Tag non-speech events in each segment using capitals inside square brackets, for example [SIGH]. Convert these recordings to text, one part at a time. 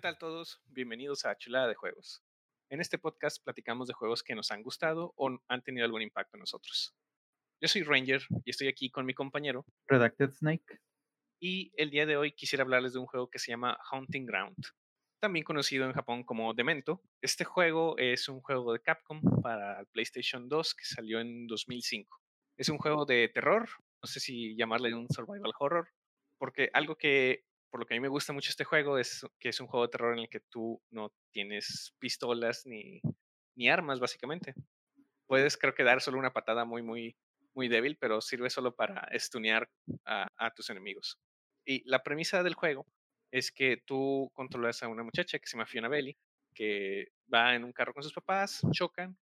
tal todos? Bienvenidos a Chulada de Juegos. En este podcast platicamos de juegos que nos han gustado o han tenido algún impacto en nosotros. Yo soy Ranger y estoy aquí con mi compañero. Redacted Snake. Y el día de hoy quisiera hablarles de un juego que se llama Haunting Ground, también conocido en Japón como Demento. Este juego es un juego de Capcom para PlayStation 2 que salió en 2005. Es un juego de terror, no sé si llamarle un survival horror, porque algo que por lo que a mí me gusta mucho este juego es que es un juego de terror en el que tú no tienes pistolas ni, ni armas, básicamente. Puedes, creo que, dar solo una patada muy, muy, muy débil, pero sirve solo para estunear a, tus enemigos. Y la premisa del juego es que tú controlas a una muchacha que se llama Fiona Belli, que va en un carro con sus papás, chocan,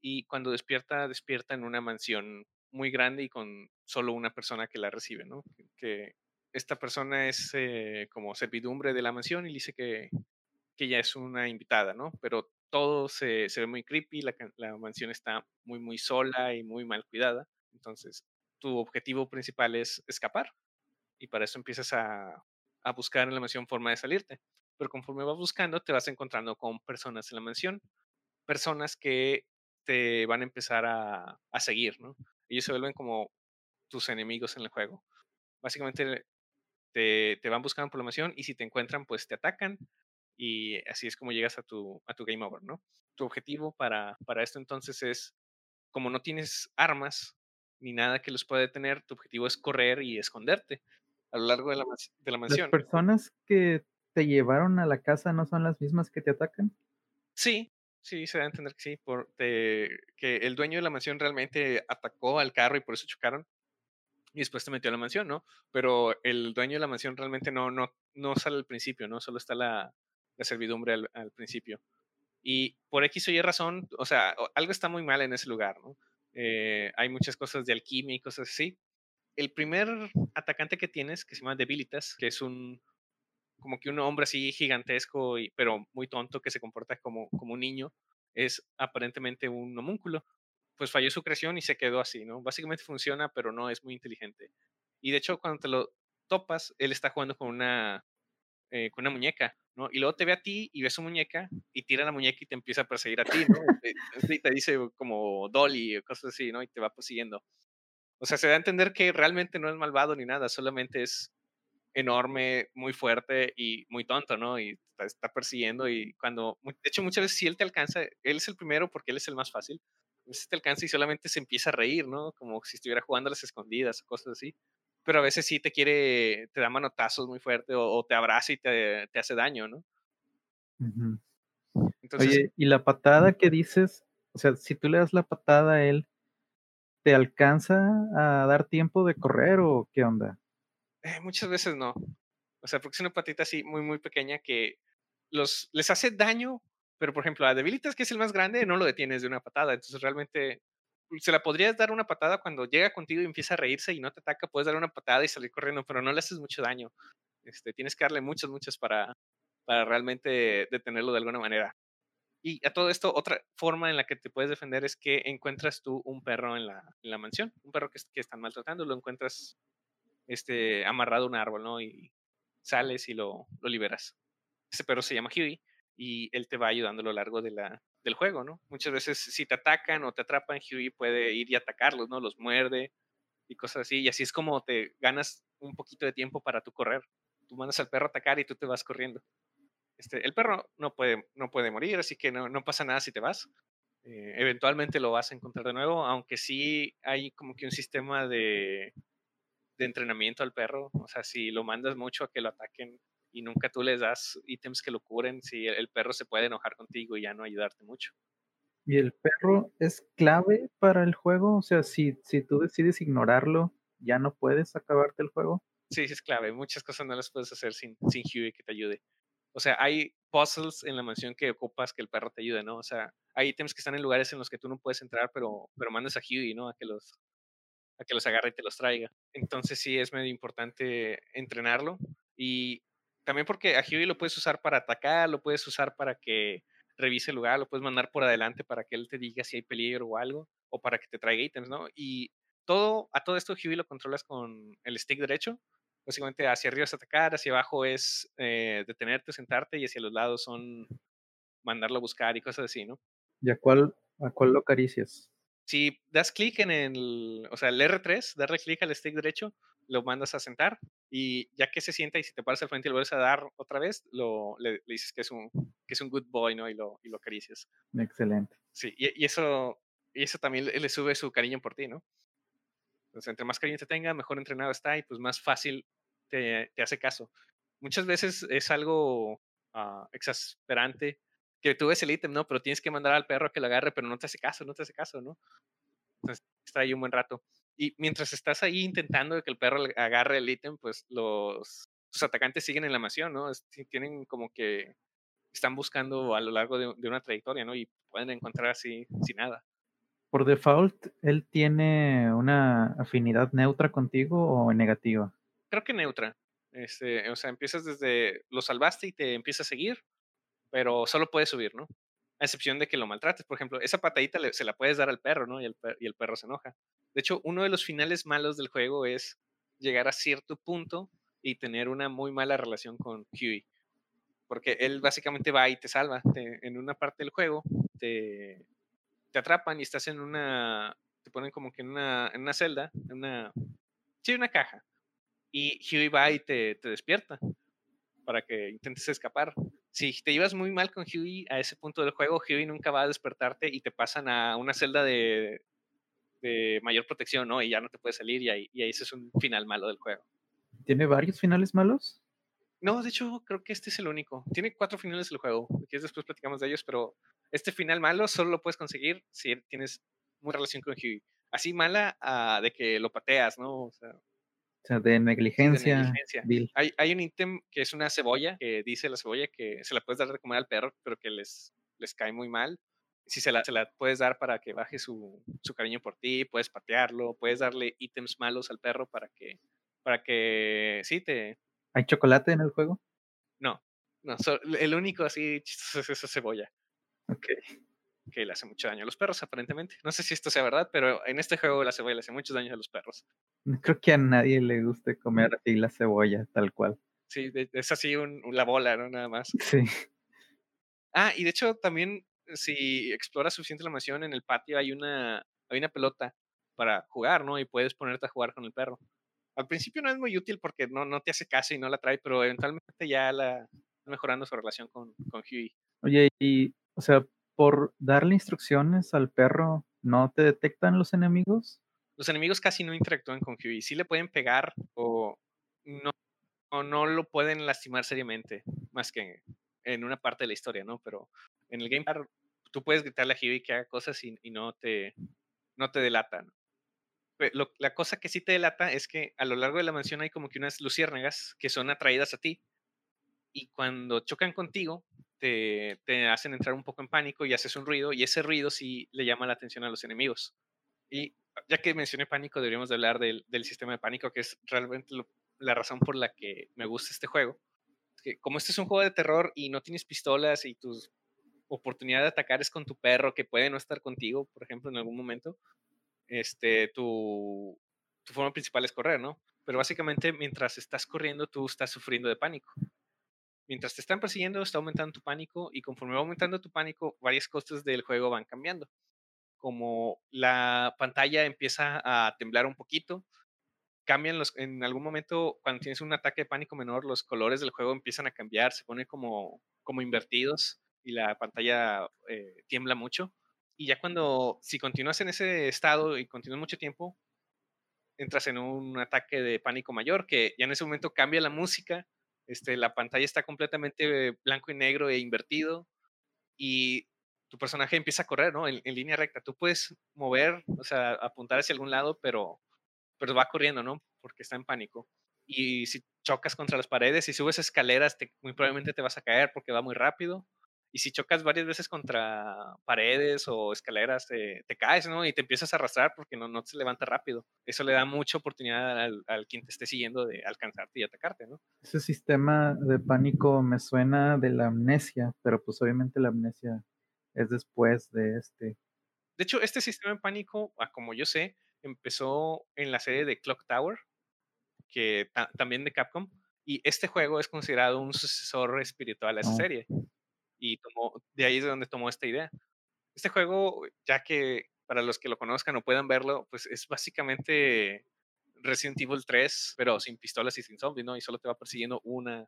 y cuando despierta, despierta en una mansión muy grande y con solo una persona que la recibe, ¿no? Que esta persona es eh, como servidumbre de la mansión y dice que, que ella es una invitada, ¿no? Pero todo se, se ve muy creepy, la, la, mansión está muy, muy sola y muy mal cuidada. Entonces, tu objetivo principal es escapar y para eso empiezas a, a buscar en la mansión forma de salirte. Pero conforme vas buscando, te vas encontrando con personas en la mansión, personas que te van a empezar a, a seguir, ¿no? Ellos se vuelven como tus enemigos en el juego. Básicamente te, te, van buscando por la mansión y si te encuentran, pues te atacan y así es como llegas a tu, a tu game over, ¿no? Tu objetivo para, para esto entonces es, como no tienes armas ni nada que los pueda detener, tu objetivo es correr y esconderte a lo largo de la, de la mansión. ¿Las personas que te llevaron a la casa no son las mismas que te atacan? Sí, sí, se da a entender que sí, por, te, que el dueño de la mansión realmente atacó al carro y por eso chocaron y después te metió a la mansión, ¿no? Pero el dueño de la mansión realmente no, no, no sale al principio, ¿no? Solo está la, la servidumbre al, principio. Y por X o Y razón, o sea, algo está muy mal en ese lugar, ¿no? Eh, hay muchas cosas de alquimia y cosas así. El primer atacante que tienes, que se llama Debilitas, que es un, como que un hombre así gigantesco, y, pero muy tonto, que se comporta como, como un niño, es aparentemente un homúnculo pues falló su creación y se quedó así, ¿no? Básicamente funciona, pero no es muy inteligente. Y de hecho, cuando te lo topas, él está jugando con una, eh, con una muñeca, ¿no? Y luego te ve a ti y ve su muñeca y tira la muñeca y te empieza a perseguir a ti, ¿no? y te [LAUGHS] dice como Dolly o cosas así, ¿no? Y te va persiguiendo. O sea, se da a entender que realmente no es malvado ni nada, solamente es enorme, muy fuerte y muy tonto, ¿no? Y te está persiguiendo y cuando, de hecho, muchas veces si él te alcanza, él es el primero porque él es el más fácil, veces te alcanza y solamente se empieza a reír, ¿no? Como si estuviera jugando a las escondidas o cosas así. Pero a veces sí te quiere, te da manotazos muy fuerte o, o te abraza y te, te, hace daño, ¿no? Uh -huh. Entonces, Oye, y la patada que dices, o sea, si tú le das la patada a él, ¿te alcanza a dar tiempo de correr o qué onda? Eh, muchas veces no. O sea, porque es una patita así muy, muy pequeña que los, les hace daño, pero, por ejemplo, a Debilitas, que es el más grande, no lo detienes de una patada. Entonces, realmente, se la podrías dar una patada cuando llega contigo y empieza a reírse y no te ataca. Puedes dar una patada y salir corriendo, pero no le haces mucho daño. Este, tienes que darle muchas, muchas para, para realmente detenerlo de alguna manera. Y a todo esto, otra forma en la que te puedes defender es que encuentras tú un perro en la, en la mansión, un perro que, que están maltratando, lo encuentras este, amarrado a un árbol, ¿no? Y sales y lo, lo liberas. Ese perro se llama Huey y él te va ayudando a lo largo de la, del juego, ¿no? Muchas veces si te atacan o te atrapan, Huey puede ir y atacarlos, ¿no? Los muerde y cosas así. Y así es como te ganas un poquito de tiempo para tu correr. Tú mandas al perro a atacar y tú te vas corriendo. Este, el perro no puede, no puede morir, así que no, no pasa nada si te vas. Eh, eventualmente lo vas a encontrar de nuevo, aunque sí hay como que un sistema de, de entrenamiento al perro. O sea, si lo mandas mucho a que lo ataquen, y nunca tú les das ítems que lo curen, si el perro se puede enojar contigo y ya no ayudarte mucho. ¿Y el perro es clave para el juego? O sea, si, si tú decides ignorarlo, ¿ya no puedes acabarte el juego? Sí, sí es clave. Muchas cosas no las puedes hacer sin, sin Huey que te ayude. O sea, hay puzzles en la mansión que ocupas que el perro te ayude, ¿no? O sea, hay ítems que están en lugares en los que tú no puedes entrar, pero, pero mandas a Huey, ¿no? A que los a que los agarre y te los traiga. Entonces sí es medio importante entrenarlo y también porque a Huey lo puedes usar para atacar, lo puedes usar para que revise el lugar, lo puedes mandar por adelante para que él te diga si hay peligro o algo, o para que te traiga ítems, ¿no? Y todo, a todo esto Huey lo controlas con el stick derecho, Básicamente hacia arriba es atacar, hacia abajo es eh, detenerte, sentarte y hacia los lados son mandarlo a buscar y cosas así, ¿no? ¿Y a cuál, a cuál lo acaricias? Si das clic en el, o sea, el R3, darle clic al stick derecho, lo mandas a sentar y ya que se sienta y si te paras al frente y lo vuelves a dar otra vez, lo, le, dices que es, un, que es un good boy, ¿no? Y lo, y lo acaricias. Excelente. Sí, y, eso, y eso también le, sube su cariño por ti, ¿no? Entonces, entre más cariño te tenga, mejor entrenado está y pues más fácil te, te hace caso. Muchas veces es algo uh, exasperante que tú ves el ítem, ¿no? Pero tienes que mandar al perro que lo agarre, pero no te hace caso, no te hace caso, ¿no? Entonces, está ahí un buen rato. Y mientras estás ahí intentando que el perro agarre el ítem, pues los, atacantes siguen en la misión, ¿no? tienen como que están buscando a lo largo de, de, una trayectoria, ¿no? Y pueden encontrar así sin nada. Por default, ¿él tiene una afinidad neutra contigo o negativa? Creo que neutra. Este, o sea, empiezas desde lo salvaste y te empieza a seguir, pero solo puedes subir, ¿no? A excepción de que lo maltrates. Por ejemplo, esa patadita se la puedes dar al perro, ¿no? Y el, y el perro se enoja. De hecho, uno de los finales malos del juego es llegar a cierto punto y tener una muy mala relación con Huey. Porque él básicamente va y te salva. en una parte del juego te, te atrapan y estás en una, te ponen como que en una, en una celda, en una, sí, una caja. Y Huey va y te, te despierta para que intentes escapar. Si te llevas muy mal con Huey a ese punto del juego, Huey nunca va a despertarte y te pasan a una celda de, de mayor protección, ¿no? Y ya no te puedes salir y ahí, y ahí ese es un final malo del juego. ¿Tiene varios finales malos? No, de hecho, creo que este es el único. Tiene cuatro finales del juego. Después platicamos de ellos, pero este final malo solo lo puedes conseguir si tienes muy relación con Huey. Así mala uh, de que lo pateas, ¿no? O sea, o sea, de negligencia. Hay, hay, un ítem que es una cebolla, que dice la cebolla que se la puedes dar de comer al perro, pero que les, les cae muy mal. Si se la, se la puedes dar para que baje su, su, cariño por ti, puedes patearlo, puedes darle ítems malos al perro para que, para que, sí, te... ¿Hay chocolate en el juego? No, no, el único así es esa cebolla. Ok que le hace mucho daño a los perros, aparentemente. No sé si esto sea verdad, pero en este juego la cebolla le hace muchos daños a los perros. Creo que a nadie le guste comer así la cebolla, tal cual. Sí, es así la bola, ¿no? Nada más. Sí. Ah, y de hecho también si exploras suficiente la mansión, en el patio hay una, hay una pelota para jugar, ¿no? Y puedes ponerte a jugar con el perro. Al principio no es muy útil porque no, no te hace caso y no la trae, pero eventualmente ya la mejorando su relación con, con Huey. Oye, y, o sea, por darle instrucciones al perro, ¿no te detectan los enemigos? Los enemigos casi no interactúan con Huey. Sí le pueden pegar o no, no lo pueden lastimar seriamente, más que en una parte de la historia, ¿no? Pero en el gameplay tú puedes gritarle a Huey que haga cosas y, no te no te delatan. la cosa que sí te delata es que a lo largo de la mansión hay como que unas luciérnagas que son atraídas a ti y cuando chocan contigo te, hacen entrar un poco en pánico y haces un ruido y ese ruido sí le llama la atención a los enemigos. Y ya que mencioné pánico, deberíamos de hablar del, sistema de pánico, que es realmente la razón por la que me gusta este juego. que como este es un juego de terror y no tienes pistolas y tu oportunidad de atacar es con tu perro que puede no estar contigo, por ejemplo, en algún momento, este, tu, tu forma principal es correr, ¿no? Pero básicamente mientras estás corriendo, tú estás sufriendo de pánico mientras te están persiguiendo, está aumentando tu pánico y conforme va aumentando tu pánico, varias cosas del juego van cambiando. Como la pantalla empieza a temblar un poquito, cambian los, en algún momento, cuando tienes un ataque de pánico menor, los colores del juego empiezan a cambiar, se ponen como, como invertidos y la pantalla eh, tiembla mucho. Y ya cuando, si continúas en ese estado y continúas mucho tiempo, entras en un ataque de pánico mayor, que ya en ese momento cambia la música este, la pantalla está completamente blanco y negro e invertido y tu personaje empieza a correr, ¿no? En, línea recta. Tú puedes mover, o sea, apuntar hacia algún lado, pero, pero va corriendo, ¿no? Porque está en pánico. Y si chocas contra las paredes y subes escaleras, muy probablemente te vas a caer porque va muy rápido. Y si chocas varias veces contra paredes o escaleras, te caes, ¿no? Y te empiezas a arrastrar porque no, no se levanta rápido. Eso le da mucha oportunidad al, al, quien te esté siguiendo de alcanzarte y atacarte, ¿no? Ese sistema de pánico me suena de la amnesia, pero pues obviamente la amnesia es después de este. De hecho, este sistema de pánico, como yo sé, empezó en la serie de Clock Tower, que también de Capcom. Y este juego es considerado un sucesor espiritual a esa oh. serie. Y tomó, de ahí es de donde tomó esta idea. Este juego, ya que para los que lo conozcan o puedan verlo, pues es básicamente Resident Evil 3, pero sin pistolas y sin zombies, ¿no? Y solo te va persiguiendo una,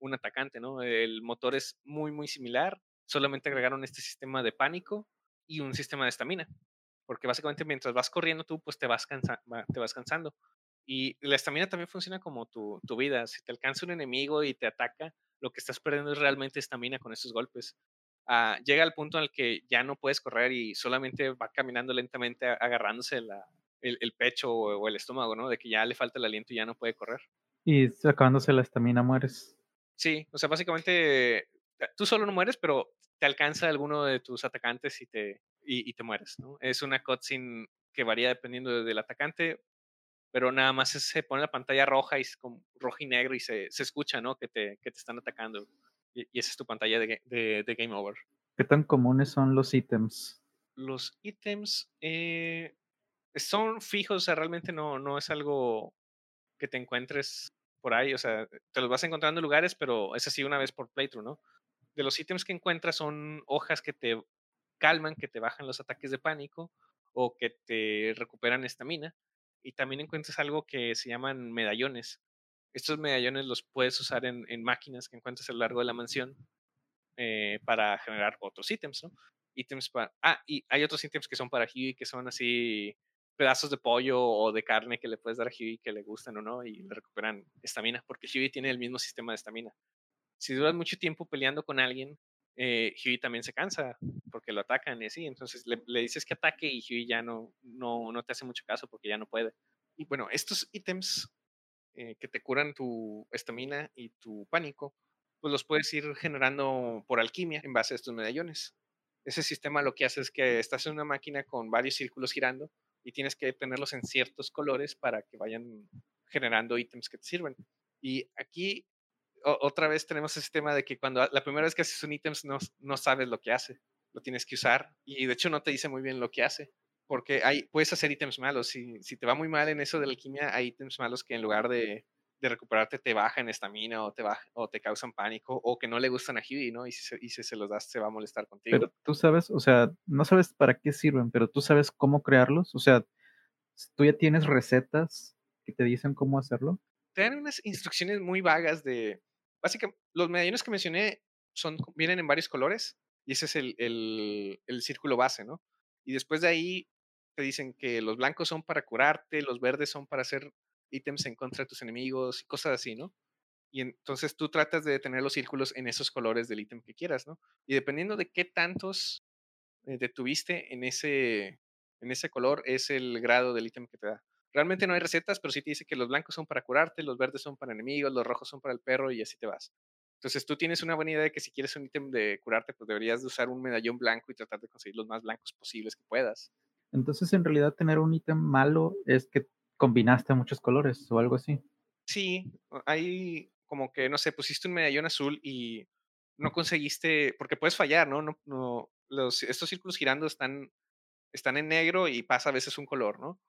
un atacante, ¿no? El motor es muy, muy similar. Solamente agregaron este sistema de pánico y un sistema de estamina. Porque básicamente mientras vas corriendo tú, pues te vas, te vas cansando. Y la estamina también funciona como tu, tu, vida. Si te alcanza un enemigo y te ataca, lo que estás perdiendo es realmente estamina con esos golpes. Ah, llega al punto en el que ya no puedes correr y solamente va caminando lentamente agarrándose la, el, pecho o, el estómago, ¿no? De que ya le falta el aliento y ya no puede correr. Y acabándose la estamina mueres. Sí, o sea, básicamente eh, tú solo no mueres, pero te alcanza alguno de tus atacantes y te, y, te mueres, ¿no? Es una cutscene que varía dependiendo del atacante, pero nada más se pone la pantalla roja y con rojo y negro y se, se escucha, ¿no? Que te, que te están atacando. Y, esa es tu pantalla de, de, Game Over. ¿Qué tan comunes son los ítems? Los ítems eh, son fijos, o sea, realmente no, no es algo que te encuentres por ahí, o sea, te los vas encontrando en lugares, pero es así una vez por playthrough, ¿no? De los ítems que encuentras son hojas que te calman, que te bajan los ataques de pánico o que te recuperan estamina y también encuentras algo que se llaman medallones. Estos medallones los puedes usar en, máquinas que encuentras a lo largo de la mansión eh, para generar otros ítems, ¿no? Ítems para... Ah, y hay otros ítems que son para Huey, que son así pedazos de pollo o de carne que le puedes dar a Huey que le gustan o no y le recuperan estamina, porque Huey tiene el mismo sistema de estamina. Si duras mucho tiempo peleando con alguien, eh, Huey también se cansa porque lo atacan y así. Entonces le, dices que ataque y Huey ya no, no, no, te hace mucho caso porque ya no puede. Y bueno, estos ítems eh, que te curan tu estamina y tu pánico, pues los puedes ir generando por alquimia en base a estos medallones. Ese sistema lo que hace es que estás en una máquina con varios círculos girando y tienes que tenerlos en ciertos colores para que vayan generando ítems que te sirven. Y aquí otra vez tenemos ese tema de que cuando la primera vez que haces un ítem no, no sabes lo que hace, lo tienes que usar y de hecho no te dice muy bien lo que hace, porque hay, puedes hacer ítems malos. Si, si te va muy mal en eso de la alquimia, hay ítems malos que en lugar de, de recuperarte te bajan estamina o te, o te causan pánico o que no le gustan a Huey, ¿no? Y si, se, y si se los das, se va a molestar contigo. Pero tú sabes, o sea, no sabes para qué sirven, pero tú sabes cómo crearlos. O sea, tú ya tienes recetas que te dicen cómo hacerlo. Te dan unas instrucciones muy vagas de, Básicamente, los medallones que mencioné son, vienen en varios colores y ese es el, el, el círculo base, ¿no? Y después de ahí te dicen que los blancos son para curarte, los verdes son para hacer ítems en contra de tus enemigos y cosas así, ¿no? Y entonces tú tratas de tener los círculos en esos colores del ítem que quieras, ¿no? Y dependiendo de qué tantos eh, detuviste en ese, en ese color, es el grado del ítem que te da. Realmente no hay recetas, pero sí te dice que los blancos son para curarte, los verdes son para enemigos, los rojos son para el perro y así te vas. Entonces tú tienes una buena idea de que si quieres un ítem de curarte, pues deberías de usar un medallón blanco y tratar de conseguir los más blancos posibles que puedas. Entonces en realidad tener un ítem malo es que combinaste muchos colores o algo así. Sí, hay como que, no sé, pusiste un medallón azul y no conseguiste, porque puedes fallar, ¿no? no, no los, estos círculos girando están, están en negro y pasa a veces un color, ¿no?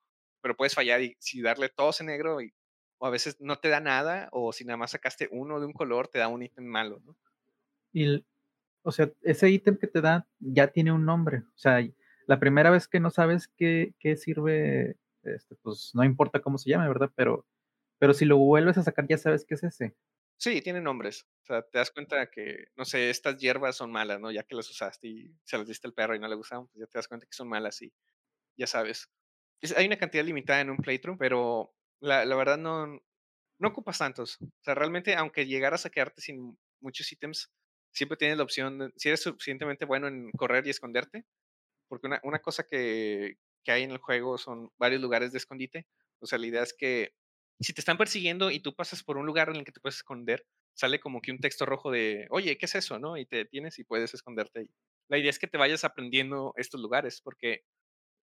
Pero puedes fallar y si darle todos en negro y, o a veces no te da nada o si nada más sacaste uno de un color te da un ítem malo, ¿no? Y, o sea, ese ítem que te da ya tiene un nombre, o sea, la primera vez que no sabes qué, qué sirve, este, pues no importa cómo se llame, ¿verdad? Pero, pero si lo vuelves a sacar ya sabes qué es ese. Sí, tiene nombres. O sea, te das cuenta que, no sé, estas hierbas son malas, ¿no? Ya que las usaste y se las diste al perro y no le gustaban, pues ya te das cuenta que son malas y ya sabes hay una cantidad limitada en un playthrough, pero la, la, verdad no, no ocupas tantos. O sea, realmente, aunque llegaras a quedarte sin muchos ítems, siempre tienes la opción, si eres suficientemente bueno en correr y esconderte, porque una, una cosa que, que hay en el juego son varios lugares de escondite. O sea, la idea es que si te están persiguiendo y tú pasas por un lugar en el que te puedes esconder, sale como que un texto rojo de, oye, ¿qué es eso? ¿no? Y te detienes y puedes esconderte ahí. La idea es que te vayas aprendiendo estos lugares, porque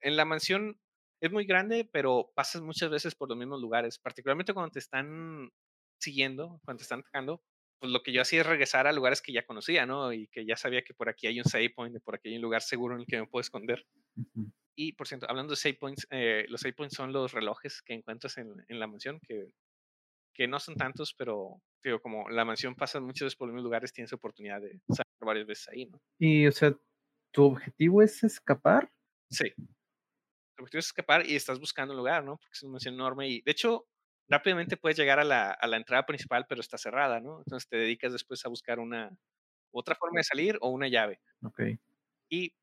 en la mansión es muy grande, pero pasas muchas veces por los mismos lugares, particularmente cuando te están siguiendo, cuando te están atacando, pues lo que yo hacía es regresar a lugares que ya conocía, ¿no? Y que ya sabía que por aquí hay un save point, por aquí hay un lugar seguro en el que me puedo esconder. Y, por cierto, hablando de save points, eh, los save points son los relojes que encuentras en, en, la mansión, que que no son tantos, pero digo, como la mansión pasa muchas veces por los mismos lugares, tienes oportunidad de salir varias veces ahí, ¿no? Y, o sea, ¿tu objetivo es escapar? Sí. Objetivo es escapar y estás buscando un lugar, ¿no? Porque es una mansión enorme y, de hecho, rápidamente puedes llegar a la, a la entrada principal, pero está cerrada, ¿no? Entonces te dedicas después a buscar una otra forma de salir o una llave. Ok. Y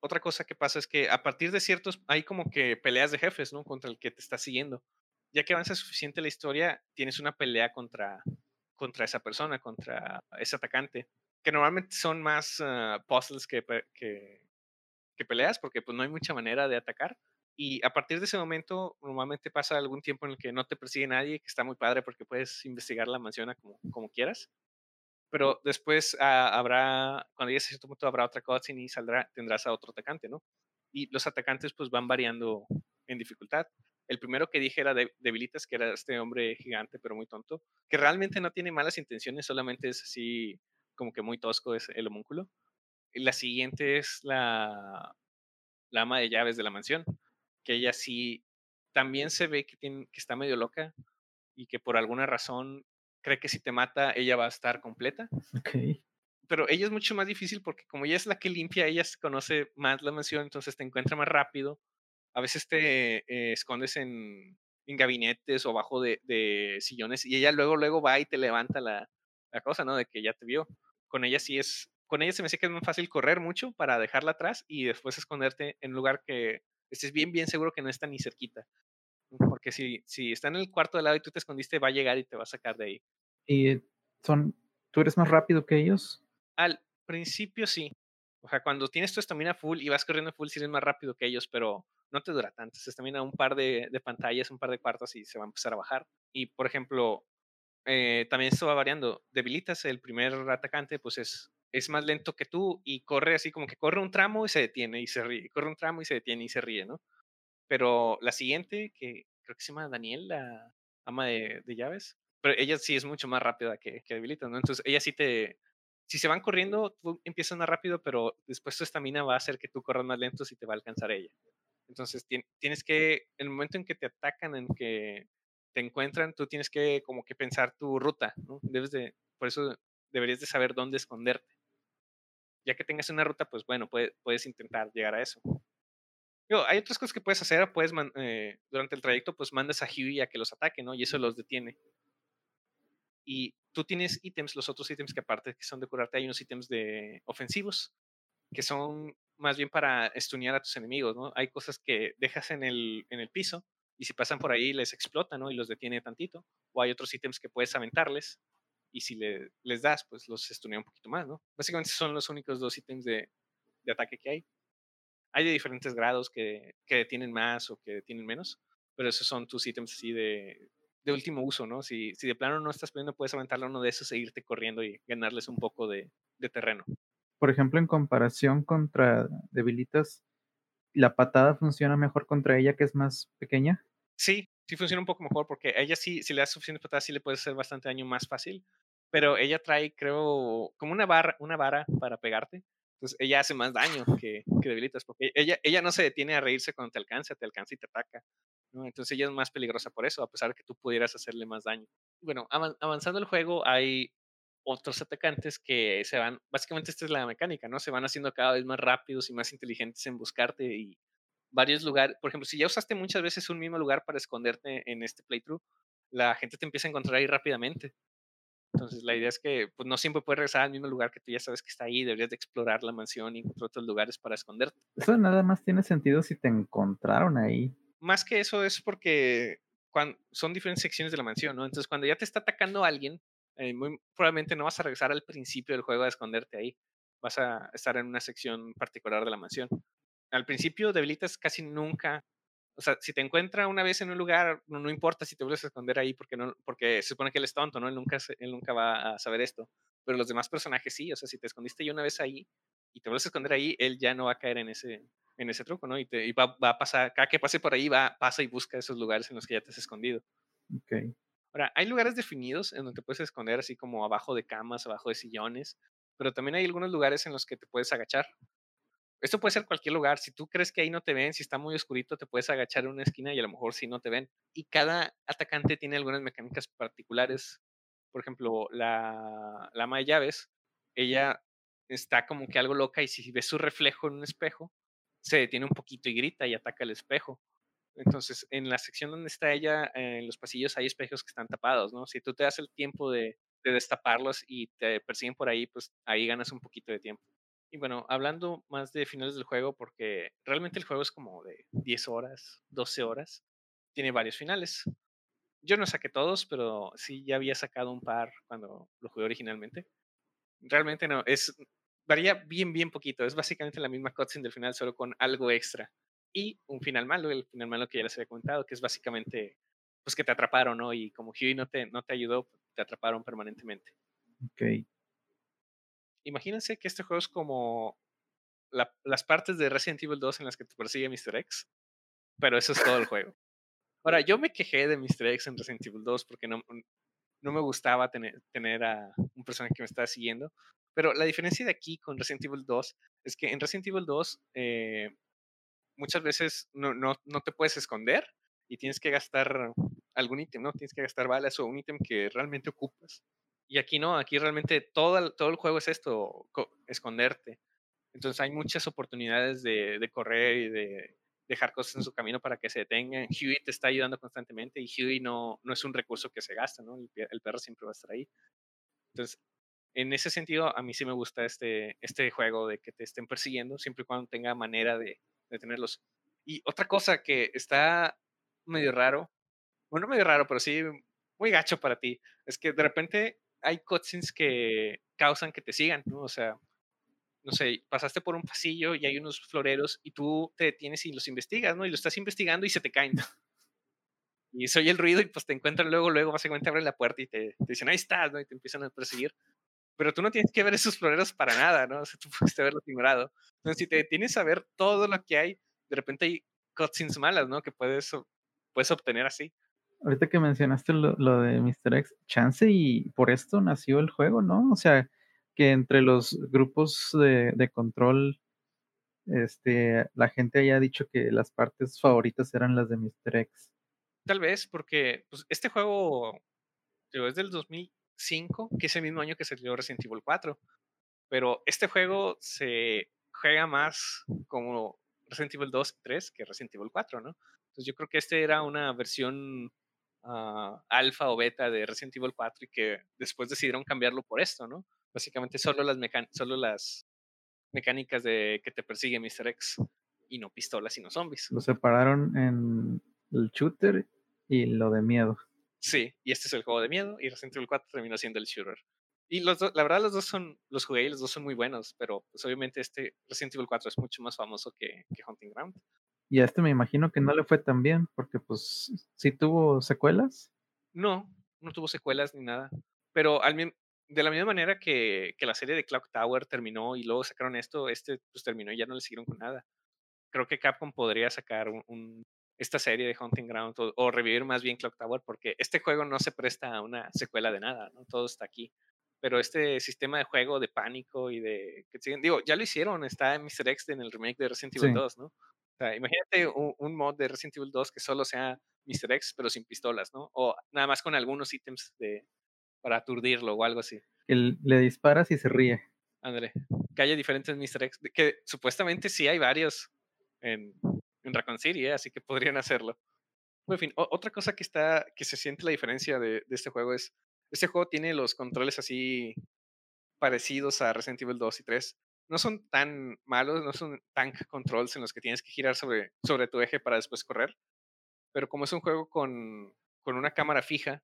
otra cosa que pasa es que a partir de ciertos, hay como que peleas de jefes, ¿no? Contra el que te está siguiendo. Ya que avanza suficiente la historia, tienes una pelea contra, contra esa persona, contra ese atacante, que normalmente son más ah, puzzles que, que, que peleas, porque pues no hay mucha manera de atacar. Y a partir de ese momento, normalmente pasa algún tiempo en el que no te persigue nadie, que está muy padre porque puedes investigar la mansión como, como quieras. Pero después ah, habrá, cuando llegues a cierto punto, habrá otra cutscene y saldrá, tendrás a otro atacante, ¿no? Y los atacantes pues van variando en dificultad. El primero que dije era de, Debilitas, que era este hombre gigante pero muy tonto, que realmente no tiene malas intenciones, solamente es así como que muy tosco es el homúnculo. La siguiente es la, la ama de llaves de la mansión, que ella sí también se ve que, tiene, que está medio loca y que por alguna razón cree que si te mata ella va a estar completa. Ok. Pero ella es mucho más difícil porque como ella es la que limpia, ella se conoce más la mansión, entonces te encuentra más rápido. A veces te eh, escondes en, en gabinetes o bajo de, de sillones y ella luego, luego va y te levanta la, la cosa, ¿no? De que ya te vio. Con ella sí es, con ella se me hace que es más fácil correr mucho para dejarla atrás y después esconderte en un lugar que estés bien, bien seguro que no está ni cerquita. Porque si, si está en el cuarto de lado y tú te escondiste, va a llegar y te va a sacar de ahí. ¿Y son, tú eres más rápido que ellos? Al principio sí. O sea, cuando tienes tu estamina full y vas corriendo full, sí eres más rápido que ellos, pero no te dura tanto. Se estamina un par de, de pantallas, un par de cuartos y se va a empezar a bajar. Y, por ejemplo, eh, también esto va variando. Debilitas el primer atacante, pues es, es más lento que tú y corre así como que corre un tramo y se detiene y se ríe. Corre un tramo y se detiene y se ríe, ¿no? Pero la siguiente, que creo que se llama Daniel, la ama de, llaves, pero ella sí es mucho más rápida que, que Debilitas, ¿no? Entonces ella sí te... Si se van corriendo, tú empiezas más rápido, pero después tu estamina va a hacer que tú corras más lento si te va a alcanzar ella. Entonces tien- tienes que, en el momento en que te atacan, en que te encuentran, tú tienes que como que pensar tu ruta, ¿no? Debes de, por eso deberías de saber dónde esconderte. Ya que tengas una ruta, pues bueno, puede- puedes intentar llegar a eso. Hay otras cosas que puedes hacer, puedes man- eh, durante el trayecto, pues mandas a Huey a que los ataque, ¿no? Y eso los detiene. Y tú tienes ítems, los otros ítems que aparte que son de curarte, hay unos ítems de ofensivos, que son más bien para estunear a tus enemigos, ¿no? Hay cosas que dejas en el, en el piso y si pasan por ahí les explota, ¿no? Y los detiene tantito. O hay otros ítems que puedes aventarles y si le- les das, pues los estunea un poquito más, ¿no? Básicamente son los únicos dos ítems de, de ataque que hay. Hay de diferentes grados que, que detienen más o que detienen menos, pero esos son tus ítems así de, de último uso, ¿no? Si, si de plano no estás pudiendo, puedes aventarle uno de esos e irte corriendo y ganarles un poco de, de terreno. Por ejemplo, en comparación contra Debilitas, ¿la patada funciona mejor contra ella que es más pequeña? Sí, sí funciona un poco mejor porque ella sí, si le das suficientes patadas, sí le puedes hacer bastante daño más fácil. Pero ella trae, creo, como una barra, una vara para pegarte. Entonces ella hace más daño que, que debilitas, porque ella, ella no se detiene a reírse cuando te alcanza, te alcanza y te ataca. Entonces ella es más peligrosa por eso, a pesar de que tú pudieras hacerle más daño. Bueno, avan- avanzando el juego, hay otros atacantes que se van, básicamente esta es la mecánica, ¿no? Se van haciendo cada vez más rápidos y más inteligentes en buscarte y varios lugares, por ejemplo, si ya usaste muchas veces un mismo lugar para esconderte en este playthrough, la gente te empieza a encontrar ahí rápidamente. Entonces, la idea es que pues, no siempre puedes regresar al mismo lugar que tú ya sabes que está ahí, deberías de explorar la mansión y encontrar otros lugares para esconderte. Eso nada más tiene sentido si te encontraron ahí. Más que eso es porque son diferentes secciones de la mansión, ¿no? Entonces, cuando ya te está atacando alguien, eh, muy probablemente no vas a regresar al principio del juego a esconderte ahí. Vas a estar en una sección particular de la mansión. Al principio debilitas casi nunca. O sea, si te encuentra una vez en un lugar, no, no importa si te vuelves a esconder ahí porque, no, porque se supone que él es tonto, ¿no? Él nunca, él nunca va a saber esto. Pero los demás personajes sí. O sea, si te escondiste ya una vez ahí y te vuelves a esconder ahí, él ya no va a caer en ese, en ese truco, ¿no? Y, te, y va, va a pasar, cada que pase por ahí, va, pasa y busca esos lugares en los que ya te has escondido. Ok. Ahora, hay lugares definidos en donde te puedes esconder, así como abajo de camas, abajo de sillones, pero también hay algunos lugares en los que te puedes agachar. Esto puede ser cualquier lugar. Si tú crees que ahí no te ven, si está muy oscurito, te puedes agachar en una esquina y a lo mejor sí no te ven. Y cada atacante tiene algunas mecánicas particulares. Por ejemplo, la, la ama de llaves, ella está como que algo loca y si ves su reflejo en un espejo, se detiene un poquito y grita y ataca el espejo. Entonces, en la sección donde está ella, en los pasillos hay espejos que están tapados, ¿no? Si tú te das el tiempo de, de destaparlos y te persiguen por ahí, pues ahí ganas un poquito de tiempo. Y bueno, hablando más de finales del juego, porque realmente el juego es como de 10 horas, 12 horas, tiene varios finales. Yo no saqué todos, pero sí ya había sacado un par cuando lo jugué originalmente. Realmente no, es varía bien, bien poquito. Es básicamente la misma cutscene del final, solo con algo extra. Y un final malo, el final malo que ya les había comentado, que es básicamente pues que te atraparon, ¿no? Y como Huey no te, no te ayudó, te atraparon permanentemente. Ok imagínense que este juego es como las partes de Resident Evil 2 en las que te persigue Mr. X, pero eso es todo el juego. Ahora, yo me quejé de Mr. X en Resident Evil 2 porque no, no me gustaba tener, tener a un personaje que me estaba siguiendo, pero la diferencia de aquí con Resident Evil 2 es que en Resident Evil 2 eh, muchas veces no, no, no te puedes esconder y tienes que gastar algún ítem, ¿no? Tienes que gastar balas o un ítem que realmente ocupas. Y aquí no, aquí realmente todo el, todo el juego es esto, esconderte. Entonces hay muchas oportunidades de, de, correr y de dejar cosas en su camino para que se detengan. Huey te está ayudando constantemente y Huey no, no es un recurso que se gasta, ¿no? El, perro siempre va a estar ahí. Entonces, en ese sentido, a mí sí me gusta este, este juego de que te estén persiguiendo, siempre y cuando tenga manera de, de tenerlos. Y otra cosa que está medio raro, bueno, medio raro, pero sí muy gacho para ti, es que de repente hay cutscenes que causan que te sigan, ¿no? O sea, no sé, pasaste por un pasillo y hay unos floreros y tú te detienes y los investigas, ¿no? Y lo estás investigando y se te caen. Y se oye el ruido y pues te encuentran luego, luego básicamente abren la puerta y te, dicen, ahí estás, ¿no? Y te empiezan a perseguir. Pero tú no tienes que ver esos floreros para nada, ¿no? O sea, tú puedes haberlos ignorado. Entonces, si te detienes a ver todo lo que hay, de repente hay cutscenes malas, ¿no? Que puedes, puedes obtener así ahorita que mencionaste lo, de Mr. X, chance y por esto nació el juego, ¿no? O sea, que entre los grupos de, control, este, la gente haya dicho que las partes favoritas eran las de Mr. X. Tal vez, porque pues, este juego es del 2005, que es el mismo año que salió Resident Evil 4. Pero este juego se juega más como Resident Evil 2 y 3 que Resident Evil 4, ¿no? Entonces yo creo que este era una versión uh, alfa o beta de Resident Evil 4 y que después decidieron cambiarlo por esto, ¿no? Básicamente solo las, solo las mecánicas de que te persigue Mr. X y no pistolas, sino zombies. Lo separaron en el shooter y lo de miedo. Sí, y este es el juego de miedo y Resident Evil 4 terminó siendo el shooter. Y los la verdad los dos son, los jugué y los dos son muy buenos, pero pues obviamente este Resident Evil 4 es mucho más famoso que, que Hunting Ground. Y a este me imagino que no le fue tan bien, porque pues sí tuvo secuelas. No, no tuvo secuelas ni nada. Pero al, de la misma manera que, que, la serie de Clock Tower terminó y luego sacaron esto, este pues terminó y ya no le siguieron con nada. Creo que Capcom podría sacar un, esta serie de Hunting Ground o, revivir más bien Clock Tower porque este juego no se presta a una secuela de nada, ¿no? Todo está aquí. Pero este sistema de juego de pánico y de... Que, digo, ya lo hicieron, está en Mr. X en el remake de Resident Evil 2, ¿no? Imagínate un, mod de Resident Evil 2 que solo sea Mr. X, pero sin pistolas, ¿no? O nada más con algunos ítems de, para aturdirlo o algo así. Que le disparas y se ríe. André, que haya diferentes Mr. X, que supuestamente sí hay varios en, en Raccoon City, ¿eh? así que podrían hacerlo. En fin, otra cosa que está, que se siente la diferencia de, de, este juego es, este juego tiene los controles así parecidos a Resident Evil 2 y 3, no son tan malos, no son tank controls en los que tienes que girar sobre, sobre tu eje para después correr. Pero como es un juego con, con una cámara fija,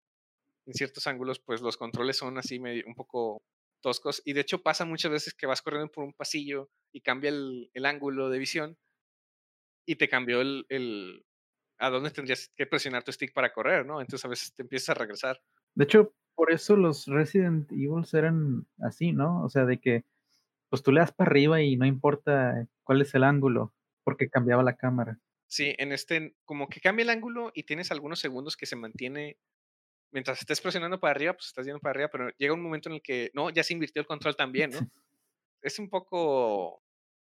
en ciertos ángulos, pues los controles son así medio, un poco toscos. Y de hecho pasa muchas veces que vas corriendo por un pasillo y cambia el, el ángulo de visión y te cambió el, el, a dónde tendrías que presionar tu stick para correr, ¿no? Entonces a veces te empiezas a regresar. De hecho, por eso los Resident Evil eran así, ¿no? O sea, de que pues tú le das para arriba y no importa cuál es el ángulo, porque cambiaba la cámara. Sí, en este, como que cambia el ángulo y tienes algunos segundos que se mantiene. Mientras estés presionando para arriba, pues estás yendo para arriba, pero llega un momento en el que, no, ya se invirtió el control también, ¿no? [LAUGHS] es un poco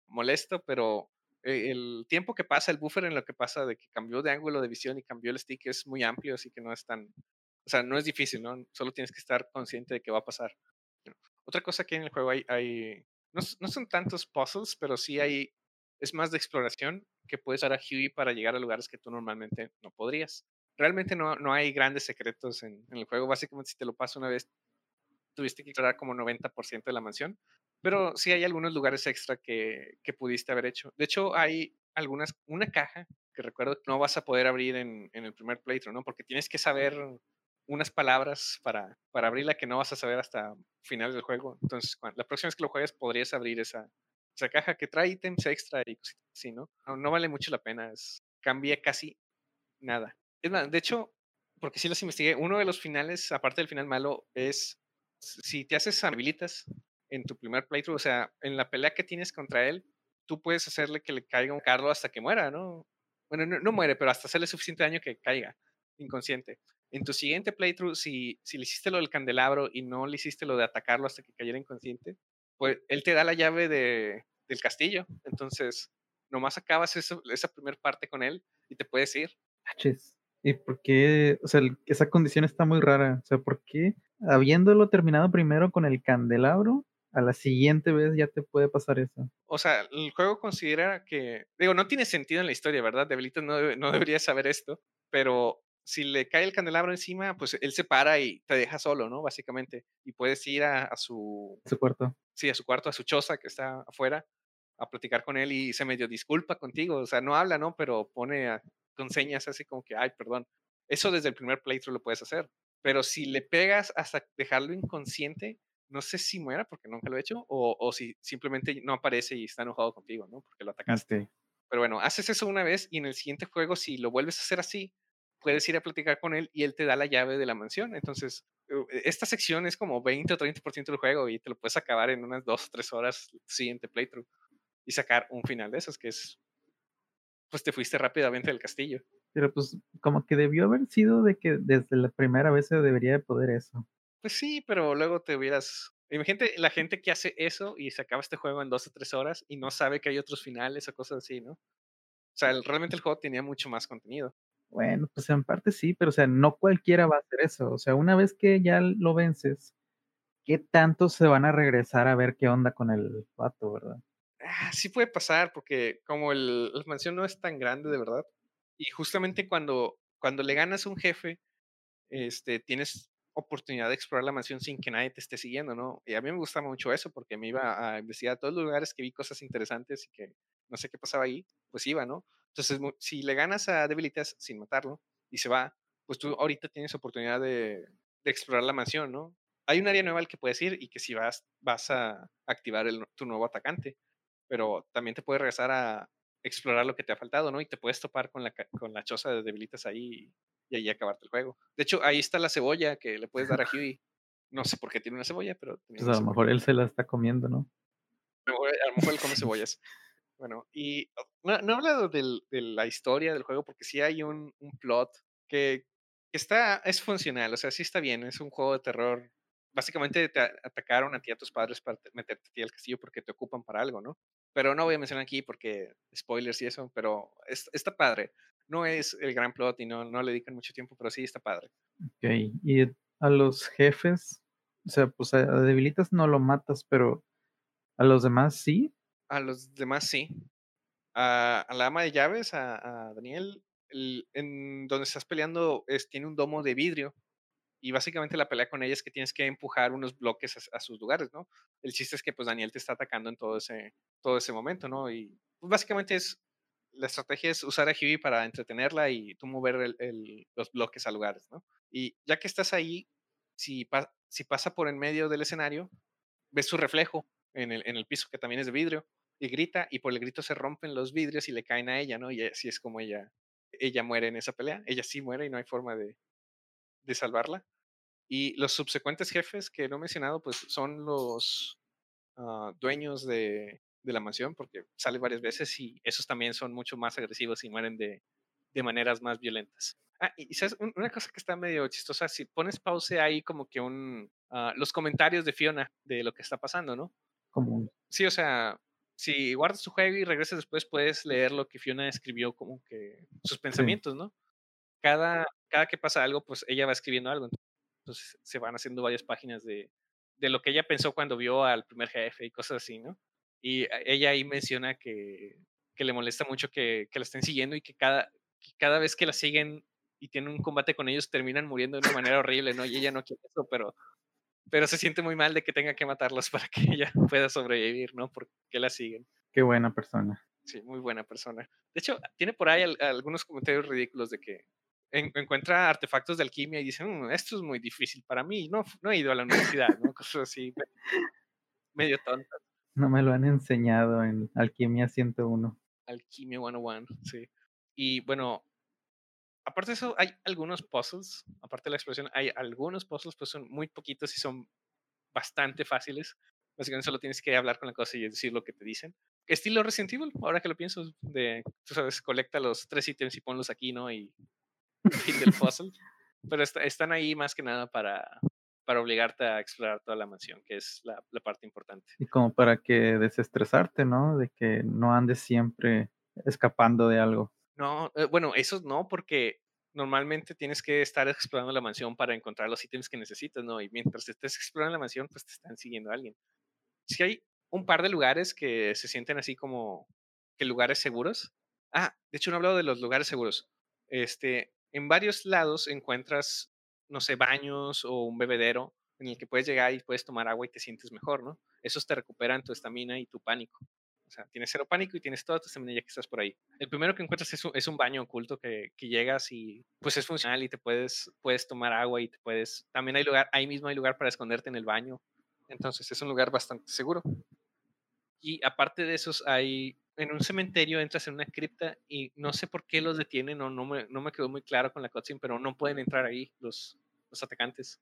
molesto, pero eh, el tiempo que pasa, el buffer en lo que pasa de que cambió de ángulo de visión y cambió el stick es muy amplio, así que no es tan, o sea, no es difícil, ¿no? Solo tienes que estar consciente de que va a pasar. Otra cosa que en el juego hay, hay no, no, son tantos puzzles, pero sí hay, es más de exploración que puedes dar a Huey para llegar a lugares que tú normalmente no podrías. Realmente no, no hay grandes secretos en, en el juego, básicamente si te lo paso una vez, tuviste que explorar como 90% de la mansión, pero sí hay algunos lugares extra que, que, pudiste haber hecho. De hecho, hay algunas, una caja que recuerdo que no vas a poder abrir en, en el primer playthrough, ¿no? Porque tienes que saber unas palabras para, para abrirla que no vas a saber hasta final del juego. Entonces, cuando, la próxima vez que lo juegues, podrías abrir esa, esa caja que trae ítems extra y cositas así, ¿no? ¿no? ¿no? vale mucho la pena, es, cambia casi nada. Es más, de hecho, porque sí los investigué, uno de los finales, aparte del final malo, es si te haces habilitas en tu primer playthrough, o sea, en la pelea que tienes contra él, tú puedes hacerle que le caiga un carro hasta que muera, ¿no? Bueno, no, no muere, pero hasta hacerle suficiente daño que caiga inconsciente. En tu siguiente playthrough, si, si le hiciste lo del candelabro y no le hiciste lo de atacarlo hasta que cayera inconsciente, pues él te da la llave de, del castillo. Entonces, nomás acabas eso, esa primera parte con él y te puedes ir. ¿Y por qué? O sea, esa condición está muy rara. O sea, ¿por qué habiéndolo terminado primero con el candelabro, a la siguiente vez ya te puede pasar eso. O sea, el juego considera que, digo, no tiene sentido en la historia, ¿verdad? Debilitas no, no debería saber esto, pero si le cae el candelabro encima, pues él se para y te deja solo, ¿no? Básicamente. Y puedes ir a, a su... Su cuarto. Sí, a su cuarto, a su choza que está afuera, a platicar con él y se medio disculpa contigo. O sea, no habla, ¿no? Pero pone a, con señas así como que, ay, perdón. Eso desde el primer playthrough lo puedes hacer. Pero si le pegas hasta dejarlo inconsciente, no sé si muera porque nunca lo he hecho, o, o si simplemente no aparece y está enojado contigo, ¿no? Porque lo atacaste. Pero bueno, haces eso una vez y en el siguiente juego, si lo vuelves a hacer así, puedes ir a platicar con él y él te da la llave de la mansión. Entonces, esta sección es como 20 o 30% del juego y te lo puedes acabar en unas 2 o 3 horas siguiente playthrough y sacar un final de esos que es, pues te fuiste rápidamente del castillo. Pero pues como que debió haber sido de que desde la primera vez se debería de poder eso. Pues sí, pero luego te hubieras... Imagínate la gente que hace eso y se acaba este juego en dos o tres horas y no sabe que hay otros finales o cosas así, ¿no? O sea, el, realmente el juego tenía mucho más contenido. Bueno, pues en parte sí, pero o sea, no cualquiera va a hacer eso. O sea, una vez que ya lo vences, ¿qué tanto se van a regresar a ver qué onda con el pato, verdad? Ah, sí puede pasar, porque como el, la mansión no es tan grande de verdad, y justamente cuando, cuando le ganas a un jefe, este, tienes oportunidad de explorar la mansión sin que nadie te esté siguiendo, ¿no? Y a mí me gusta mucho eso porque me iba a investigar todos los lugares que vi cosas interesantes y que no sé qué pasaba ahí, pues iba, ¿no? Entonces, si le ganas a Debilitas sin matarlo y se va, pues tú ahorita tienes oportunidad de, de explorar la mansión, ¿no? Hay un área nueva al que puedes ir y que si vas, vas a activar el, tu nuevo atacante, pero también te puedes regresar a, explorar lo que te ha faltado, ¿no? Y te puedes topar con la, con la choza de debilitas ahí y ahí acabarte el juego. De hecho, ahí está la cebolla que le puedes dar a Huey. No sé por qué tiene una cebolla, pero... Pues a lo mejor él se la está comiendo, ¿no? A lo mejor, él come cebollas. Bueno, y no, no he hablado del, de la historia del juego porque sí hay un, plot que, que, está, es funcional, o sea, sí está bien, es un juego de terror. Básicamente te atacaron a ti a tus padres para meterte a ti al castillo porque te ocupan para algo, ¿no? pero no voy a mencionar aquí porque spoilers y eso, pero es, está padre. No es el gran plot y no, no le dedican mucho tiempo, pero sí está padre. Ok, y a los jefes, o sea, pues a debilitas no lo matas, pero a los demás sí. A los demás sí. A, la ama de llaves, a, Daniel, el, en donde estás peleando, es, tiene un domo de vidrio y básicamente la pelea con ella es que tienes que empujar unos bloques a, sus lugares, ¿no? El chiste es que pues Daniel te está atacando en todo ese, todo ese momento, ¿no? Y pues, básicamente es, la estrategia es usar a Huey para entretenerla y tú mover el, los bloques a lugares, ¿no? Y ya que estás ahí, si, pa, si pasa por en medio del escenario, ves su reflejo en el, en el piso que también es de vidrio y grita y por el grito se rompen los vidrios y le caen a ella, ¿no? Y así es como ella, ella muere en esa pelea. Ella sí muere y no hay forma de, de salvarla. Y los subsecuentes jefes que no he mencionado, pues son los uh, dueños de, de, la mansión, porque sale varias veces y esos también son mucho más agresivos y mueren de, de maneras más violentas. Ah, y sabes, una cosa que está medio chistosa, si pones pause ahí como que un, uh, los comentarios de Fiona de lo que está pasando, ¿no? Sí, o sea, si guardas tu juego y regresas después, puedes leer lo que Fiona escribió, como que sus pensamientos, ¿no? Cada, cada que pasa algo, pues ella va escribiendo algo. Entonces se van haciendo varias páginas de, de lo que ella pensó cuando vio al primer jefe y cosas así, ¿no? Y ella ahí menciona que, que le molesta mucho que, que la estén siguiendo y que cada, que cada vez que la siguen y tienen un combate con ellos terminan muriendo de una manera horrible, ¿no? Y ella no quiere eso, pero, pero se siente muy mal de que tenga que matarlos [LAUGHS] para que ella pueda sobrevivir, ¿no? Porque la siguen. Qué buena persona. Sí, muy buena persona. De hecho, tiene por ahí algunos comentarios ridículos de que encuentra artefactos de alquimia y dice, mm, esto es muy difícil para mí, no, no he ido a la universidad, ¿no? Cosas así, medio tontas. No me lo han enseñado en Alquimia 101. Alquimia 101, sí. Y bueno, aparte de eso, hay algunos puzzles, aparte de la explosión, hay algunos puzzles, pues son muy poquitos y son bastante fáciles. Básicamente solo tienes que hablar con la cosa y decir lo que te dicen. Estilo Resident Evil, ahora que lo pienso, de, tú sabes, colecta los tres ítems y ponlos aquí, ¿no? Y [LAUGHS] fin del puzzle. Pero están ahí más que nada para, para obligarte a explorar toda la mansión, que es la, la, parte importante. Y como para que desestresarte, ¿no? De que no andes siempre escapando de algo. No, eh, bueno, eso no, porque normalmente tienes que estar explorando la mansión para encontrar los ítems que necesitas, ¿no? Y mientras estés explorando la mansión, pues te están siguiendo alguien. Si hay un par de lugares que se sienten así como que lugares seguros. Ah, de hecho no he de los lugares seguros. Este, en varios lados encuentras, no sé, baños o un bebedero en el que puedes llegar y puedes tomar agua y te sientes mejor, ¿no? Esos te recuperan tu estamina y tu pánico. O sea, tienes cero pánico y tienes toda tu estamina ya que estás por ahí. El primero que encuentras es un, baño oculto que, que, llegas y pues es funcional y te puedes, puedes tomar agua y te puedes... También hay lugar, ahí mismo hay lugar para esconderte en el baño. Entonces es un lugar bastante seguro. Y aparte de esos hay en un cementerio entras en una cripta y no sé por qué los detienen o no me, no me quedó muy claro con la cutscene, pero no pueden entrar ahí los, los atacantes.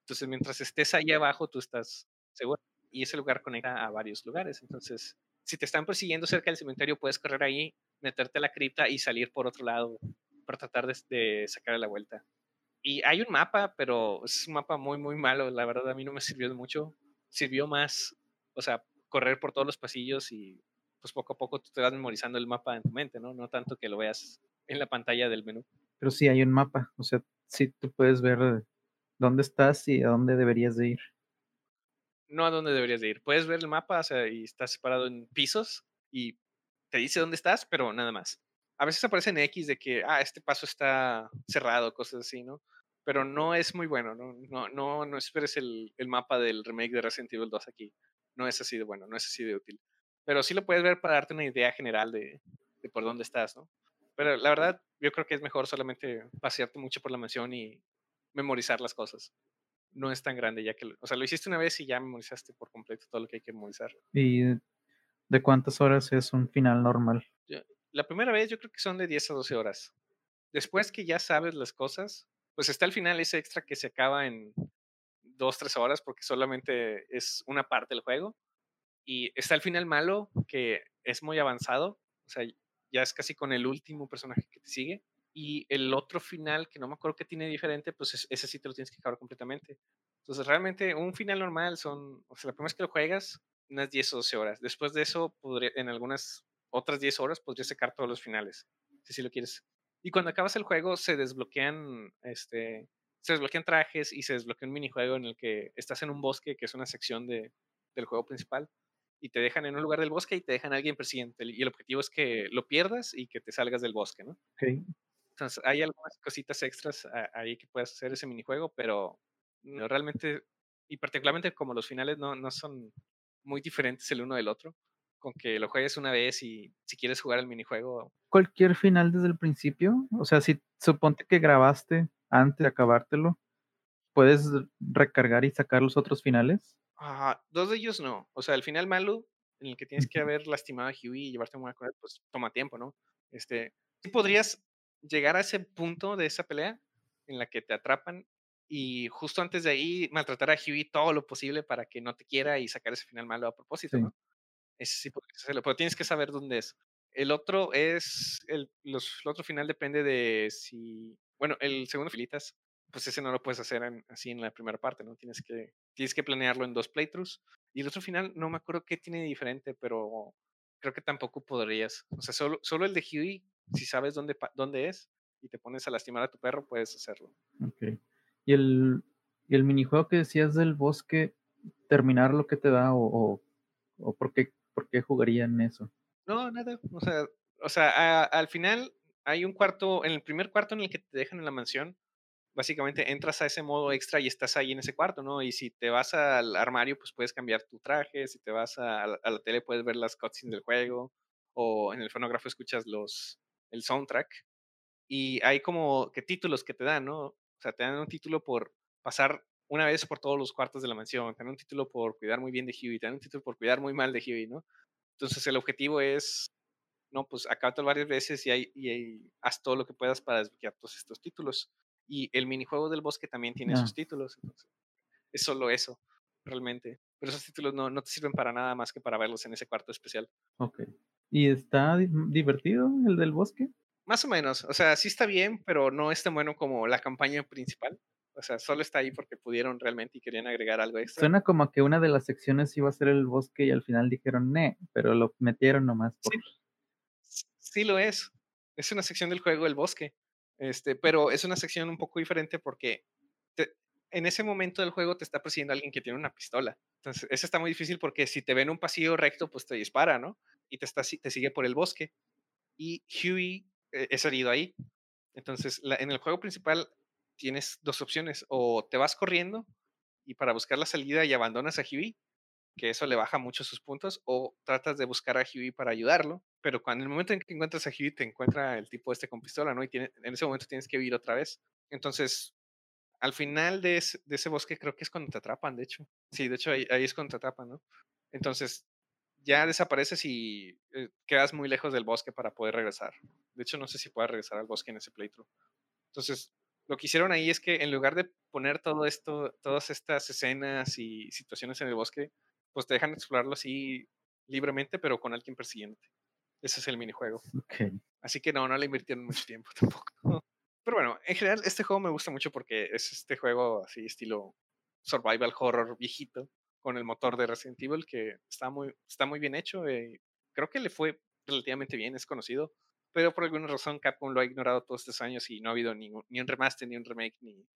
Entonces, mientras estés ahí abajo, tú estás seguro. Y ese lugar conecta a varios lugares. Entonces, si te están persiguiendo cerca del cementerio, puedes correr ahí, meterte a la cripta y salir por otro lado para tratar de, de sacar la vuelta. Y hay un mapa, pero es un mapa muy, muy malo. La verdad, a mí no me sirvió de mucho. Sirvió más, o sea, correr por todos los pasillos y pues poco a poco tú te vas memorizando el mapa en tu mente, ¿no? No tanto que lo veas en la pantalla del menú. Pero sí hay un mapa, o sea, sí tú puedes ver dónde estás y a dónde deberías de ir. No a dónde deberías de ir. Puedes ver el mapa, o sea, y estás separado en pisos y te dice dónde estás, pero nada más. A veces aparece en X de que, ah, este paso está cerrado, cosas así, ¿no? Pero no es muy bueno, ¿no? No, no, no esperes el, el mapa del remake de Resident Evil 2 aquí. No es así de bueno, no es así de útil pero sí lo puedes ver para darte una idea general de, de, por dónde estás, ¿no? Pero la verdad, yo creo que es mejor solamente pasearte mucho por la mansión y memorizar las cosas. No es tan grande, ya que, o sea, lo hiciste una vez y ya memorizaste por completo todo lo que hay que memorizar. ¿Y de cuántas horas es un final normal? La primera vez yo creo que son de 10 a 12 horas. Después que ya sabes las cosas, pues está el final ese extra que se acaba en 2, 3 horas porque solamente es una parte del juego y está el final malo, que es muy avanzado, o sea, ya es casi con el último personaje que te sigue. Y el otro final, que no me acuerdo qué tiene diferente, pues ese sí te lo tienes que acabar completamente. Entonces, realmente, un final normal son, o sea, la primera vez que lo juegas, unas 10 o 12 horas. Después de eso, en algunas otras 10 horas, podrías sacar todos los finales, si, si lo quieres. Y cuando acabas el juego, se desbloquean, este, se desbloquean trajes y se desbloquea un minijuego en el que estás en un bosque, que es una sección de, del juego principal y te dejan en un lugar del bosque y te dejan a alguien persiguiente. Y el objetivo es que lo pierdas y que te salgas del bosque, ¿no? Okay. Entonces, hay algunas cositas extras ahí que puedes hacer ese minijuego, pero no, realmente, y particularmente como los finales no, no son muy diferentes el uno del otro, con que lo juegues una vez y si quieres jugar el minijuego. ¿Cualquier final desde el principio? O sea, si suponte que grabaste antes de acabártelo, ¿puedes recargar y sacar los otros finales? dos de ellos no. O sea, el final malo, en el que tienes que haber lastimado a Huey y llevarte una con él, pues toma tiempo, ¿no? Este, podrías llegar a ese punto de esa pelea en la que te atrapan y justo antes de ahí maltratar a Huey todo lo posible para que no te quiera y sacar ese final malo a propósito, ¿no? Ese sí hacerlo, pero tienes que saber dónde es. El otro es, el, los, el otro final depende de si, bueno, el segundo filitas pues ese no lo puedes hacer así en la primera parte, ¿no? Tienes que, tienes que planearlo en dos playthroughs. Y el otro final, no me acuerdo qué tiene diferente, pero creo que tampoco podrías. O sea, solo, solo el de Huey, si sabes dónde, dónde es y te pones a lastimar a tu perro, puedes hacerlo. Ok. ¿Y el, y el minijuego que decías del bosque, terminar lo que te da o, o, por, qué, por qué jugarían eso? No, nada. O sea, o sea al final hay un cuarto, en el primer cuarto en el que te dejan en la mansión, básicamente entras a ese modo extra y estás ahí en ese cuarto, ¿no? Y si te vas al armario, pues puedes cambiar tu traje, si te vas a, la tele puedes ver las cutscenes del juego, o en el fonógrafo escuchas los, el soundtrack. Y hay como que títulos que te dan, ¿no? O sea, te dan un título por pasar una vez por todos los cuartos de la mansión, te dan un título por cuidar muy bien de Huey, te dan un título por cuidar muy mal de Huey, ¿no? Entonces el objetivo es no, pues acábatelo varias veces y, hay, y haz todo lo que puedas para desbloquear todos estos títulos. Y el minijuego del bosque también tiene sus títulos, entonces es solo eso, realmente. Pero esos títulos no, no te sirven para nada más que para verlos en ese cuarto especial. Ok. ¿Y está divertido el del bosque? Más o menos, o sea, sí está bien, pero no es tan bueno como la campaña principal. O sea, solo está ahí porque pudieron realmente y querían agregar algo extra. Suena como que una de las secciones iba a ser el bosque y al final dijeron, ne, pero lo metieron nomás por, sí lo es. Es una sección del juego El Bosque. Este, pero es una sección un poco diferente porque en ese momento del juego te está persiguiendo alguien que tiene una pistola. Entonces, eso está muy difícil porque si te ven un pasillo recto, pues te dispara, ¿no? Y te, está, te sigue por el bosque. Y Huey eh, es herido ahí. Entonces, en el juego principal tienes dos opciones. O te vas corriendo y para buscar la salida y abandonas a Huey, que eso le baja mucho sus puntos, o tratas de buscar a Huey para ayudarlo, pero cuando en el momento en que encuentras a Huey te encuentra el tipo este con pistola, ¿no? Y tiene, en ese momento tienes que huir otra vez. Entonces, al final de ese, de ese, bosque creo que es cuando te atrapan, de hecho. Sí, de hecho ahí, ahí es cuando te atrapan, ¿no? Entonces, ya desapareces y eh, quedas muy lejos del bosque para poder regresar. De hecho, no sé si puedes regresar al bosque en ese playthrough. Entonces, lo que hicieron ahí es que en lugar de poner todo esto, todas estas escenas y situaciones en el bosque, pues te dejan explorarlo así libremente, pero con alguien persiguiéndote. Ese es el minijuego. Okay. Así que no, no le invirtieron mucho tiempo [LAUGHS] tampoco. Pero bueno, en general este juego me gusta mucho porque es este juego así estilo survival horror viejito con el motor de Resident Evil que está muy, está muy bien hecho. Eh, creo que le fue relativamente bien, es conocido, pero por alguna razón Capcom lo ha ignorado todos estos años y no ha habido ningún, ni un remaster, ni un remake, ni,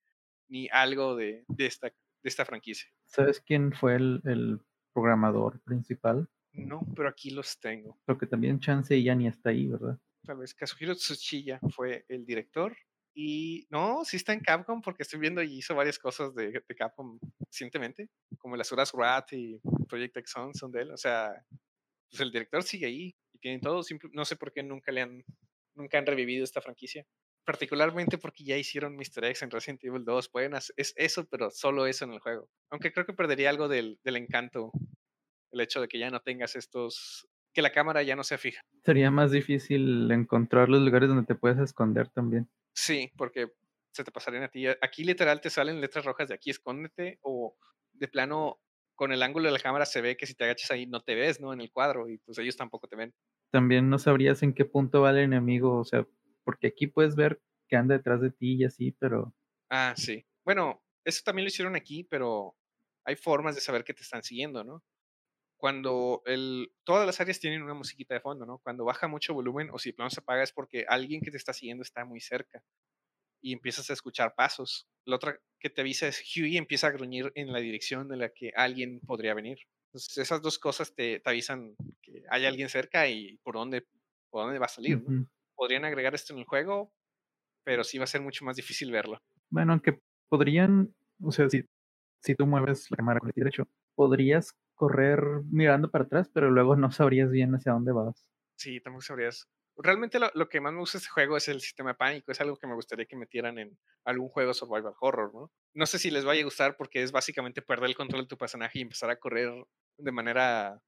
ni algo de, de, esta, de esta franquicia. ¿Sabes quién fue el, el programador principal. No, pero aquí los tengo. Creo que también Chance ya ni está ahí, ¿verdad? Tal vez Kazuhiro Tsuchiya fue el director. Y no, sí está en Capcom porque estoy viendo y hizo varias cosas de, Capcom recientemente, como las Horas Rat y Project X son de él. O sea, pues el director sigue ahí y tienen todo. no sé por qué nunca le han, nunca han revivido esta franquicia. Particularmente porque ya hicieron Mr. X en Resident Evil 2. Pueden hacer, es eso, pero solo eso en el juego. Aunque creo que perdería algo del, del encanto el hecho de que ya no tengas estos, que la cámara ya no sea fija. Sería más difícil encontrar los lugares donde te puedes esconder también. Sí, porque se te pasarían a ti. Aquí literal te salen letras rojas de aquí escóndete o de plano con el ángulo de la cámara se ve que si te agachas ahí no te ves, ¿no? En el cuadro y pues ellos tampoco te ven. También no sabrías en qué punto va el enemigo, o sea, porque aquí puedes ver que anda detrás de ti y así, pero... Ah, sí. Bueno, eso también lo hicieron aquí, pero hay formas de saber que te están siguiendo, ¿no? Cuando el, todas las áreas tienen una musiquita de fondo, ¿no? Cuando baja mucho volumen o si plano se apaga es porque alguien que te está siguiendo está muy cerca y empiezas a escuchar pasos. La otra que te avisa es Huey empieza a gruñir en la dirección de la que alguien podría venir. Entonces esas dos cosas te, te avisan que hay alguien cerca y por dónde, por dónde va a salir, ¿no? Podrían agregar esto en el juego, pero sí va a ser mucho más difícil verlo. Bueno, aunque podrían, o sea, si, si tú mueves la cámara con el derecho, podrías correr mirando para atrás, pero luego no sabrías bien hacia dónde vas. Sí, tampoco sabrías. Realmente lo, que más me gusta de este juego es el sistema de pánico. Es algo que me gustaría que metieran en algún juego survival horror, ¿no? No sé si les vaya a gustar porque es básicamente perder el control de tu personaje y empezar a correr de manera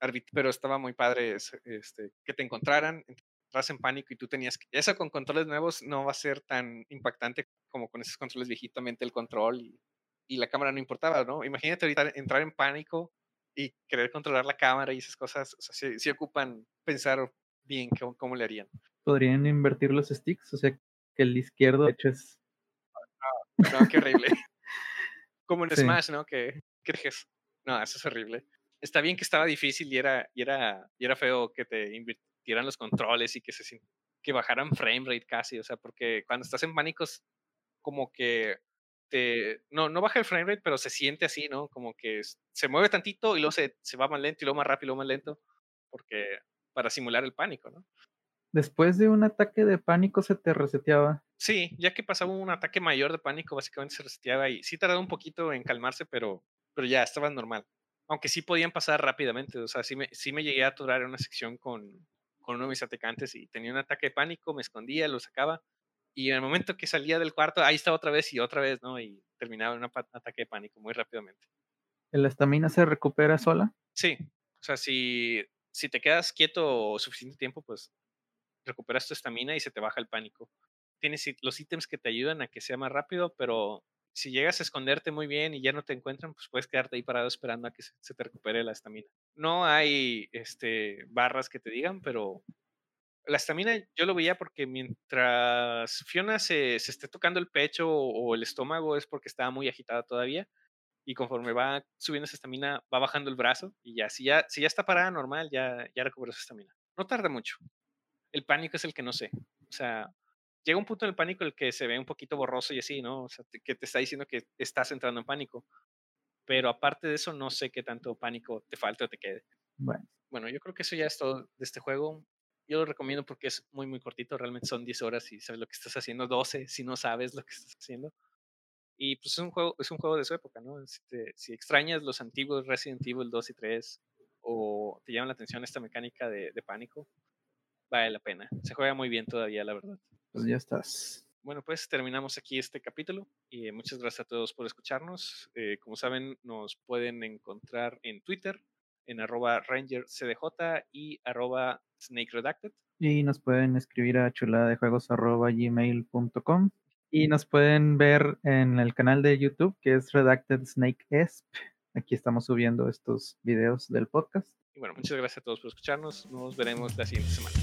arbitral. Pero estaba muy padre este, que te encontraran, entras en pánico y tú tenías que... Eso con controles nuevos no va a ser tan impactante como con esos controles viejitamente el control y, y la cámara no importaba, ¿no? Imagínate ahorita entrar en pánico y querer controlar la cámara y esas cosas, o sea, sí, ocupan pensar bien cómo, le harían. Podrían invertir los sticks, o sea, que el izquierdo, de hecho, es... No, qué horrible. [LAUGHS] Como en Sí. Smash, ¿no? Que, que. No, eso es horrible. Está bien que estaba difícil y era, y era, y era feo que te invirtieran los controles y que se que bajaran frame rate casi, o sea, porque cuando estás en pánicos, como que te, no, no baja el frame rate, pero se siente así, ¿no? Como que se mueve tantito y luego se, se va más lento y luego más rápido y luego más lento, porque para simular el pánico, ¿no? Después de un ataque de pánico se te reseteaba. Sí, ya que pasaba un ataque mayor de pánico, básicamente se reseteaba y sí tardaba un poquito en calmarse, pero, pero ya estaba normal. Aunque sí podían pasar rápidamente, o sea, sí me, sí me llegué a atorar en una sección con, con uno de mis atacantes y tenía un ataque de pánico, me escondía, lo sacaba y en el momento que salía del cuarto, ahí estaba otra vez y otra vez, ¿no? Y terminaba en un ataque de pánico muy rápidamente. ¿La estamina se recupera sola? Sí, o sea, si, si te quedas quieto suficiente tiempo, pues recuperas tu estamina y se te baja el pánico. Tienes los ítems que te ayudan a que sea más rápido, pero si llegas a esconderte muy bien y ya no te encuentran, pues puedes quedarte ahí parado esperando a que se, se te recupere la estamina. No hay este, barras que te digan, pero la estamina yo lo veía porque mientras Fiona se, se esté tocando el pecho o el estómago es porque estaba muy agitada todavía y conforme va subiendo esa estamina va bajando el brazo y ya si ya, si ya está parada normal ya, ya recuperó su estamina. No tarda mucho. El pánico es el que no sé. O sea, llega un punto en el pánico en el que se ve un poquito borroso y así, ¿no? O sea, te- que te está diciendo que estás entrando en pánico. Pero aparte de eso, no sé qué tanto pánico te falta o te quede. Bueno, Bueno, yo creo que eso ya es todo de este juego. Yo lo recomiendo porque es muy, muy cortito. Realmente son 10 horas y sabes lo que estás haciendo, 12 si no sabes lo que estás haciendo. Y pues es un juego, es un juego de su época, ¿no? Si, te- si extrañas los antiguos Resident Evil 2 y 3 o te llama la atención esta mecánica de, de pánico, vale la pena. Se juega muy bien todavía, la verdad. pues ya estás. Bueno, pues terminamos aquí este capítulo y eh, muchas gracias a todos por escucharnos. Eh, como saben, nos pueden encontrar en Twitter, en arroba rangercdj y arroba snake redacted. Y nos pueden escribir a chuladadejuegos.gmail.com y nos pueden ver en el canal de YouTube que es Redacted Snake Esp. Aquí estamos subiendo estos videos del podcast. Y bueno, muchas gracias a todos por escucharnos. Nos veremos la siguiente semana.